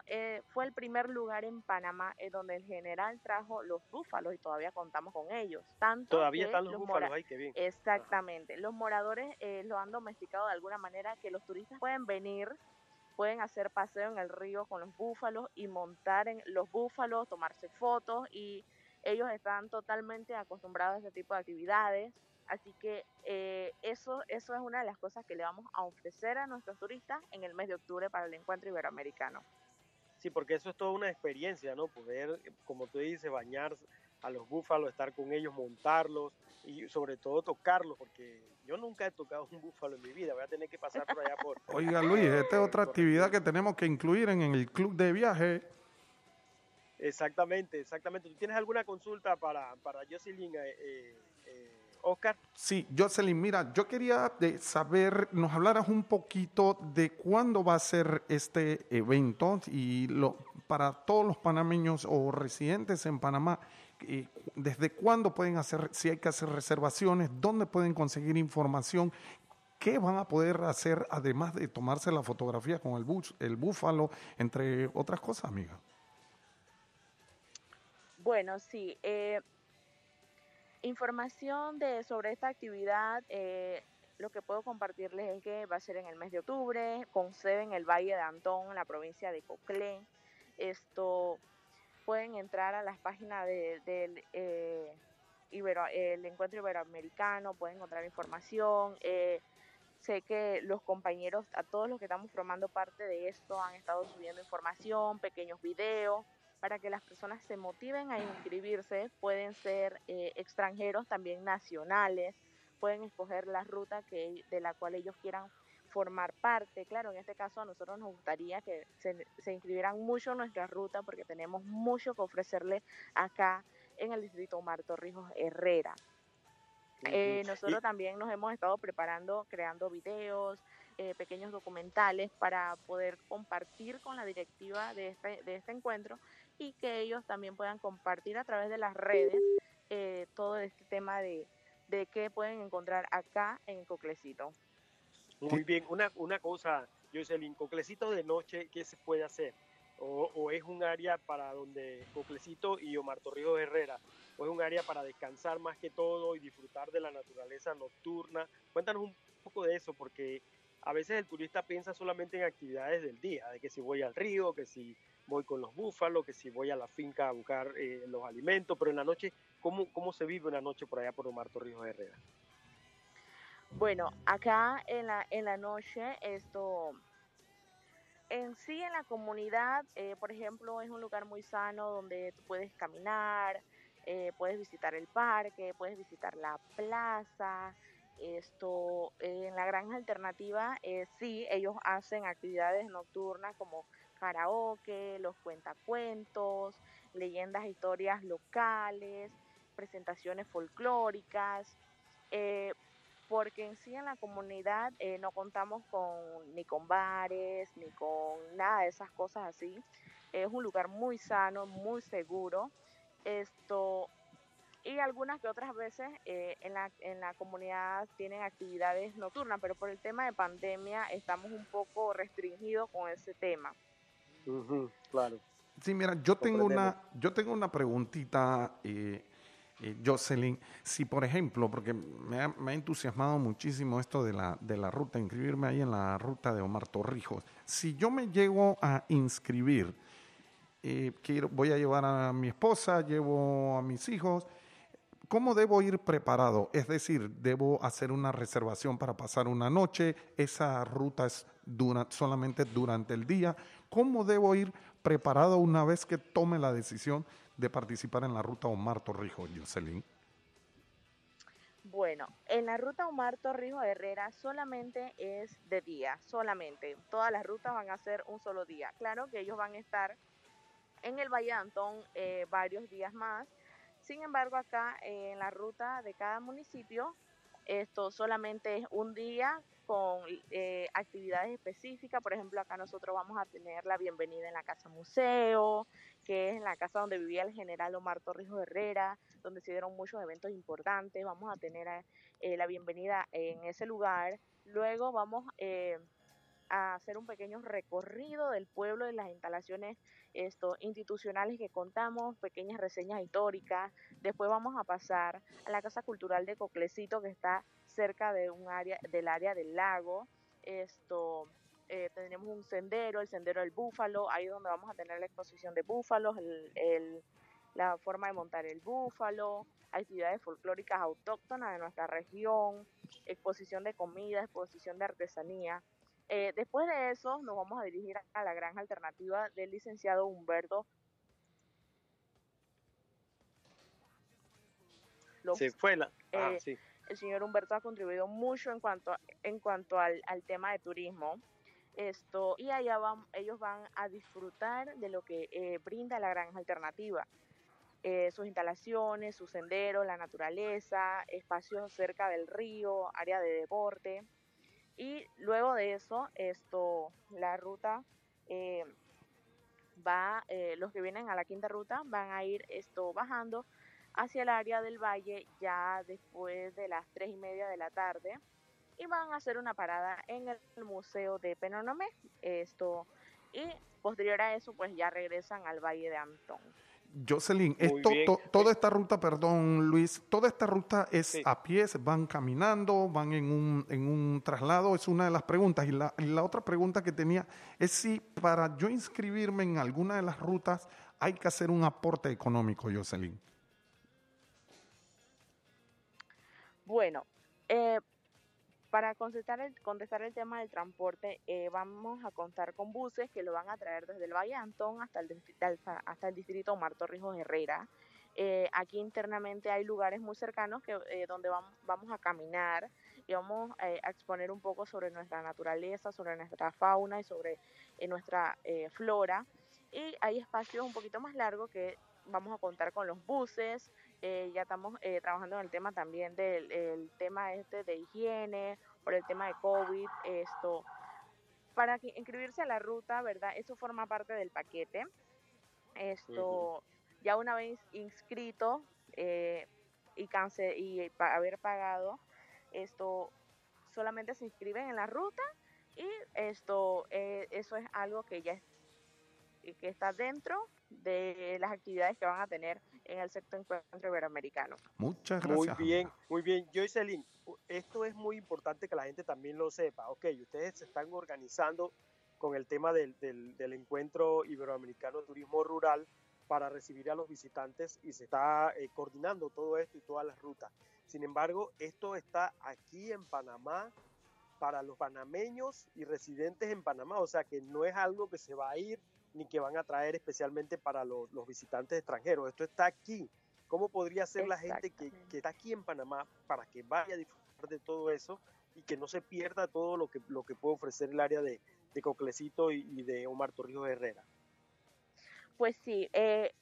eh, fue el primer lugar en Panamá en donde el general trajo los búfalos y todavía contamos con ellos. Tanto Todavía están los búfalos ahí, qué bien. Exactamente. Los moradores eh, lo han domesticado de alguna manera que los turistas pueden venir, pueden hacer paseo en el río con los búfalos y montar en los búfalos, tomarse fotos y ellos están totalmente acostumbrados a ese tipo de actividades. Así que eh, eso, eso es una de las cosas que le vamos a ofrecer a nuestros turistas en el mes de octubre para el encuentro iberoamericano. Sí, porque eso es toda una experiencia, ¿no? Poder, como tú dices, bañar a los búfalos, estar con ellos, montarlos y sobre todo tocarlos, porque yo nunca he tocado un búfalo en mi vida, voy a tener que pasar por allá por... <laughs> Oiga Luis, esta es otra actividad que tenemos que incluir en el club de viaje. Exactamente, exactamente. ¿Tú tienes alguna consulta para, para Jocelyn, eh, eh, eh, Oscar? Sí, Jocelyn, mira, yo quería de saber, nos hablaras un poquito de cuándo va a ser este evento y lo, para todos los panameños o residentes en Panamá, desde cuándo pueden hacer, si hay que hacer reservaciones, dónde pueden conseguir información, qué van a poder hacer además de tomarse la fotografía con el, bus, el búfalo, entre otras cosas, amiga. Bueno, sí. eh, información de sobre esta actividad, eh, lo que puedo compartirles es que va a ser en el mes de octubre, con sede en el Valle de Antón, en la provincia de Coclé. Esto pueden entrar a las páginas de- del eh, Ibero- el Encuentro Iberoamericano, pueden encontrar información. eh, sé que los compañeros, a todos los que estamos formando parte de esto, han estado subiendo información, pequeños videos, para que las personas se motiven a inscribirse. Pueden ser eh, extranjeros, también nacionales, pueden escoger la ruta que, de la cual ellos quieran formar parte. Claro, en este caso a nosotros nos gustaría que se, se inscribieran mucho en nuestra ruta porque tenemos mucho que ofrecerle acá en el distrito Omar Torrijos Herrera. Eh, nosotros Y- también nos hemos estado preparando, creando videos, eh, pequeños documentales para poder compartir con la directiva de este, de este encuentro y que ellos también puedan compartir a través de las redes eh, todo este tema de, de qué pueden encontrar acá en Coclecito. Muy bien, una, una cosa, Jocelyn, Coclecito de noche, ¿qué se puede hacer? O, o es un área para donde Coclecito y Omar Torrijos Herrera, o es un área para descansar más que todo y disfrutar de la naturaleza nocturna. Cuéntanos un poco de eso, porque a veces el turista piensa solamente en actividades del día, de que si voy al río, que si voy con los búfalos, que si voy a la finca a buscar eh, los alimentos, pero en la noche, ¿cómo, ¿cómo se vive una noche por allá por Omar Torrijos Herrera? Bueno, acá en la, en la noche, esto, en sí en la comunidad, eh, por ejemplo, es un lugar muy sano donde puedes caminar, eh, puedes visitar el parque, puedes visitar la plaza. Esto, en la granja alternativa, eh, sí, ellos hacen actividades nocturnas como karaoke, los cuentacuentos, leyendas e historias locales, presentaciones folclóricas. eh, porque en sí en la comunidad eh, no contamos con ni con bares ni con nada de esas cosas así. Es un lugar muy sano, muy seguro. Esto y algunas que otras veces eh, en, la, en la comunidad tienen actividades nocturnas, pero por el tema de pandemia estamos un poco restringidos con ese tema. Claro. Sí, mira, yo tengo una, yo tengo una preguntita, eh, eh, Jocelyn. Si, por ejemplo, porque me ha, entusiasmado muchísimo esto de la, de la ruta, inscribirme ahí en la ruta de Omar Torrijos. Si yo me llego a inscribir, eh, quiero, voy a llevar a mi esposa, llevo a mis hijos, ¿cómo debo ir preparado? Es decir, ¿debo hacer una reservación para pasar una noche? ¿Esa ruta es solamente durante el día? ¿Cómo debo ir preparado una vez que tome la decisión de participar en la ruta Omar Torrijos, Jocelyn? Bueno, en la ruta Omar Torrijos Herrera solamente es de día, solamente. Todas las rutas van a ser un solo día. Claro que ellos van a estar en el Valle Antón eh, varios días más. Sin embargo, acá en la ruta de cada municipio, esto solamente es un día con eh, actividades específicas. Por ejemplo, acá nosotros vamos a tener la bienvenida en la Casa Museo, que es la casa donde vivía el general Omar Torrijos Herrera, donde se dieron muchos eventos importantes. Vamos a tener eh, la bienvenida en ese lugar. Luego vamos eh, a hacer un pequeño recorrido del pueblo y las instalaciones esto, institucionales que contamos, pequeñas reseñas históricas. Después vamos a pasar a la Casa Cultural de Coclecito, que está cerca de un área, del área del lago. Esto, eh, tenemos un sendero, el sendero del búfalo, ahí donde vamos a tener la exposición de búfalos, el, el- la forma de montar el búfalo, actividades folclóricas autóctonas de nuestra región, exposición de comida, exposición de artesanía. Eh, después de eso nos vamos a dirigir a la granja alternativa del licenciado Humberto. López. Se fue la... Ah, Eh, sí. el señor Humberto ha contribuido mucho en cuanto, a- en cuanto al, al tema de turismo. Esto, y allá van, ellos van a disfrutar de lo que eh, brinda la granja alternativa. Eh, sus instalaciones, sus senderos, la naturaleza, espacios cerca del río, área de deporte. Y luego de eso, esto, la ruta eh, va, eh, los que vienen a la quinta ruta van a ir esto bajando hacia el área del valle ya después de las tres y media de la tarde y van a hacer una parada en el museo de Penonomé esto y posterior a eso pues ya regresan al valle de Antón. Jocelyn, esto, to- toda esta ruta, perdón Luis, toda esta ruta es a pie, se van caminando, van en un, en un traslado, es una de las preguntas. Y la, y la otra pregunta que tenía es si para yo inscribirme en alguna de las rutas hay que hacer un aporte económico, Jocelyn. Bueno, eh, para contestar el, contestar el tema del transporte, eh, vamos a contar con buses que lo van a traer desde el Valle Antón hasta el, hasta el distrito Omar Torrijos Herrera. Eh, aquí internamente hay lugares muy cercanos que, eh, donde vamos, vamos a caminar y vamos eh, a exponer un poco sobre nuestra naturaleza, sobre nuestra fauna y sobre eh, nuestra eh, flora. Y hay espacios un poquito más largos que vamos a contar con los buses, eh, ya estamos eh, trabajando en el tema también del el tema este de higiene, por el tema de COVID, esto, para que inscribirse a la ruta, ¿verdad? Eso forma parte del paquete. Esto, ya una vez inscrito eh, y, cance y pa- haber pagado, esto solamente se inscriben en la ruta y esto, eh, eso es algo que ya es- que está dentro de las actividades que van a tener en el sexto encuentro iberoamericano. Muchas Muy gracias. bien, muy bien. Joycelyn, esto es muy importante que la gente también lo sepa. Ok, ustedes se están organizando con el tema del, del- del encuentro iberoamericano de turismo rural para recibir a los visitantes y se está eh, coordinando todo esto y todas las rutas. Sin embargo, esto está aquí en Panamá para los panameños y residentes en Panamá, o sea que no es algo que se va a ir ni que van a traer especialmente para los, los visitantes extranjeros. Esto está aquí. ¿Cómo podría ser la gente que, que está aquí en Panamá para que vaya a disfrutar de todo eso y que no se pierda todo lo que, lo que puede ofrecer el área de, de Coclecito y, y de Omar Torrijos Herrera? Pues sí, eh,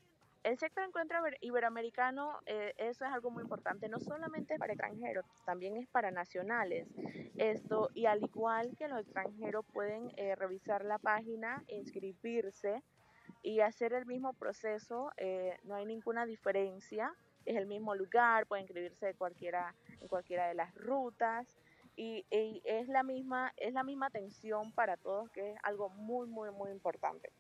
el sector encuentro iber- iberoamericano, eh, eso es algo muy importante, no solamente para extranjeros, también es para nacionales. Esto, y al igual que los extranjeros pueden eh, revisar la página, inscribirse y hacer el mismo proceso, eh, no hay ninguna diferencia, es el mismo lugar, pueden inscribirse cualquiera, en cualquiera de las rutas. Y, y es la misma es la misma atención para todos que es algo muy muy muy importante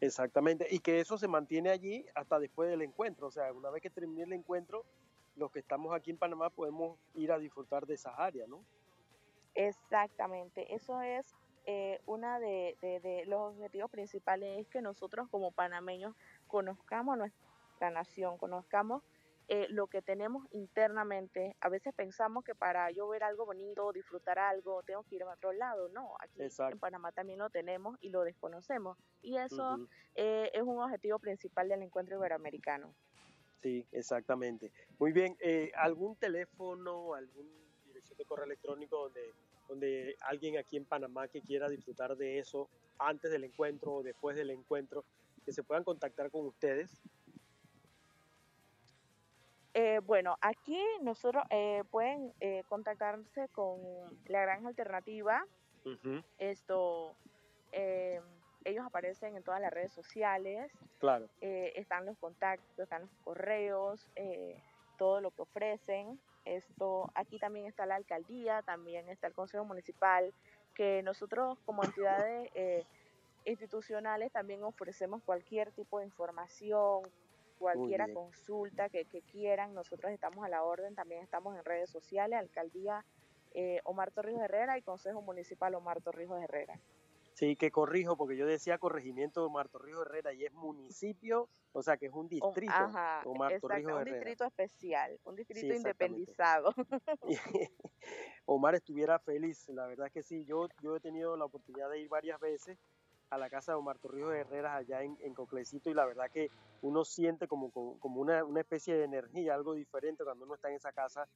Exactamente, y que eso se mantiene allí hasta después del encuentro, o sea, una vez que termine el encuentro, los que estamos aquí en Panamá podemos ir a disfrutar de esas áreas, ¿no? Exactamente, eso es eh, de, de- de los objetivos principales, es que nosotros como panameños conozcamos nuestra nación, conozcamos eh, lo que tenemos internamente. A veces pensamos que para yo ver algo bonito, disfrutar algo, tengo que ir a otro lado. No, aquí Exacto. en Panamá también lo tenemos y lo desconocemos. Y eso eh, es un objetivo principal del encuentro iberoamericano. Sí, exactamente. Muy bien, eh, ¿algún teléfono, alguna dirección de correo electrónico donde, donde alguien aquí en Panamá que quiera disfrutar de eso antes del encuentro o después del encuentro, que se puedan contactar con ustedes? Eh, bueno, aquí nosotros eh, pueden eh, contactarse con la Granja Alternativa. Ujú, Esto, eh, ellos aparecen en todas las redes sociales. Claro. eh, están los contactos, están los correos, eh, todo lo que ofrecen. Esto, aquí también está la alcaldía, también está el consejo municipal, que nosotros como entidades eh, institucionales también ofrecemos cualquier tipo de información, cualquier bien. consulta que, que quieran. Nosotros estamos a la orden, también estamos en redes sociales, alcaldía eh, Omar Torrijos Herrera y consejo municipal Omar Torrijos Herrera. Sí, que corrijo, porque yo decía corregimiento de Omar Torrijos Herrera y es municipio, o sea que es un distrito, ajá, Omar exacto, Torrijos un Herrera. distrito especial, un distrito Sí, independizado. <laughs> <laughs> Omar estuviera feliz, la verdad es que sí, yo, yo he tenido la oportunidad de ir varias veces a la casa de Omar Torrijos Herrera allá en, en Coclecito y la verdad que uno siente como, como, una, una especie de energía, algo diferente cuando uno está en esa casa,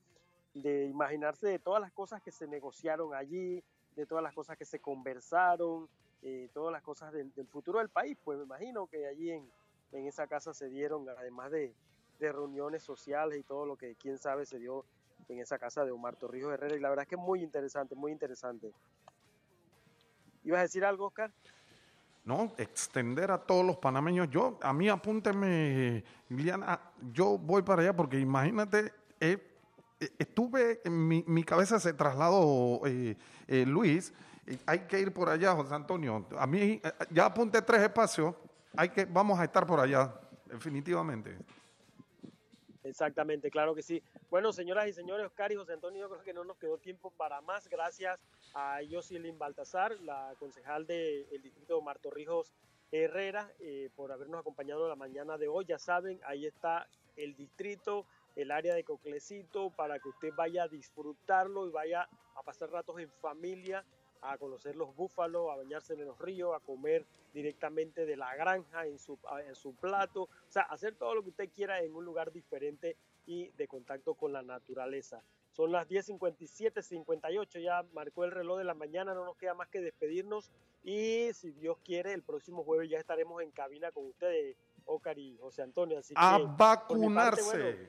de imaginarse de todas las cosas que se negociaron allí, de todas las cosas que se conversaron, eh, todas las cosas del, del futuro del país. Pues me imagino que allí en, en esa casa se dieron, además de, de reuniones sociales y todo lo que quién sabe se dio en esa casa de Omar Torrijos Herrera. Y la verdad que es muy interesante, muy interesante. ¿Ibas a decir algo, Oscar? No, extender a todos los panameños. Yo, a mí apúnteme, Liliana, yo voy para allá porque imagínate, eh, eh, estuve, en mi, mi cabeza se trasladó, eh, eh, Luis, hay que ir por allá, José Antonio. A mí, eh, ya apunté tres espacios, hay que, vamos a estar por allá, definitivamente. Exactamente, claro que sí. Bueno, señoras y señores, Oscar y José Antonio, yo creo que no nos quedó tiempo para más. Gracias a Jocelyn Baltasar, la concejal del distrito de Omar Torrijos Herrera, eh, por habernos acompañado la mañana de hoy. Ya saben, ahí está el distrito, el área de Coclecito, para que usted vaya a disfrutarlo y vaya a pasar ratos en familia, a conocer los búfalos, a bañarse en los ríos, a comer directamente de la granja en su, en su plato, o sea, hacer todo lo que usted quiera en un lugar diferente y de contacto con la naturaleza. Son las 10.57, 58, ya marcó el reloj de la mañana, no nos queda más que despedirnos y si Dios quiere, el próximo jueves ya estaremos en cabina con ustedes, Oscar y José Antonio. Así A que, vacunarse. parte, bueno,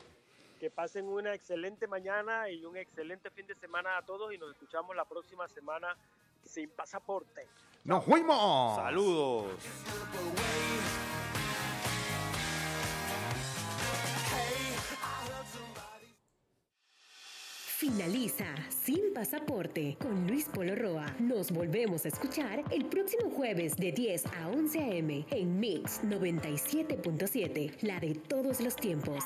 que pasen una excelente mañana y un excelente fin de semana a todos y nos escuchamos la próxima semana sin pasaporte. ¡Nos fuimos! Saludos. Finaliza Sin Pasaporte con Luis Polo Roa. Nos volvemos a escuchar el próximo jueves de 10 a 11 a.m. en Mix 97.7, la de todos los tiempos.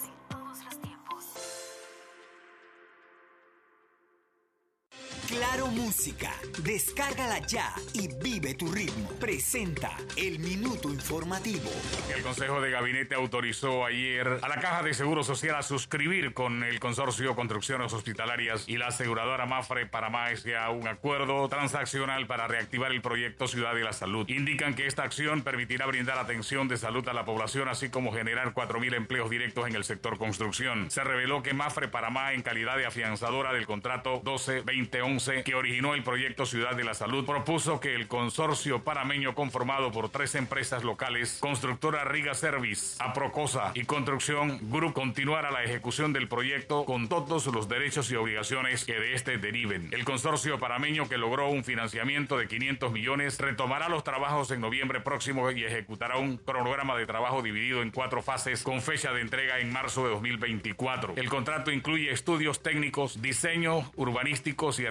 Música. Descárgala ya y vive tu ritmo. Presenta el minuto informativo. El Consejo de Gabinete autorizó ayer a la Caja de Seguro Social a suscribir con el Consorcio Construcciones Hospitalarias y la aseguradora Mafre Panamá S.A. un acuerdo transaccional para reactivar el proyecto Ciudad de la Salud. Indican que esta acción permitirá brindar atención de salud a la población, así como generar 4.000 empleos directos en el sector construcción. Se reveló que Mafre Panamá, en calidad de afianzadora del contrato 12-2011 que originó el proyecto Ciudad de la Salud, propuso que el consorcio panameño conformado por tres empresas locales, Constructora Riga Service, Aprocosa y Construcción Group, continuara la ejecución del proyecto con todos los derechos y obligaciones que de este deriven. El consorcio panameño que logró un financiamiento de 500 millones retomará los trabajos en noviembre próximo y ejecutará un cronograma de trabajo dividido en cuatro fases con fecha de entrega en marzo de 2024. El contrato incluye estudios técnicos, diseño urbanísticos y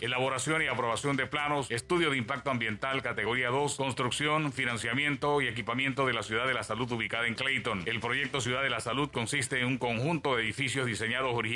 elaboración y aprobación de planos, estudio de impacto ambiental categoría 2, construcción, financiamiento y equipamiento de la Ciudad de la Salud ubicada en Clayton. El proyecto Ciudad de la Salud consiste en un conjunto de edificios diseñados originalmente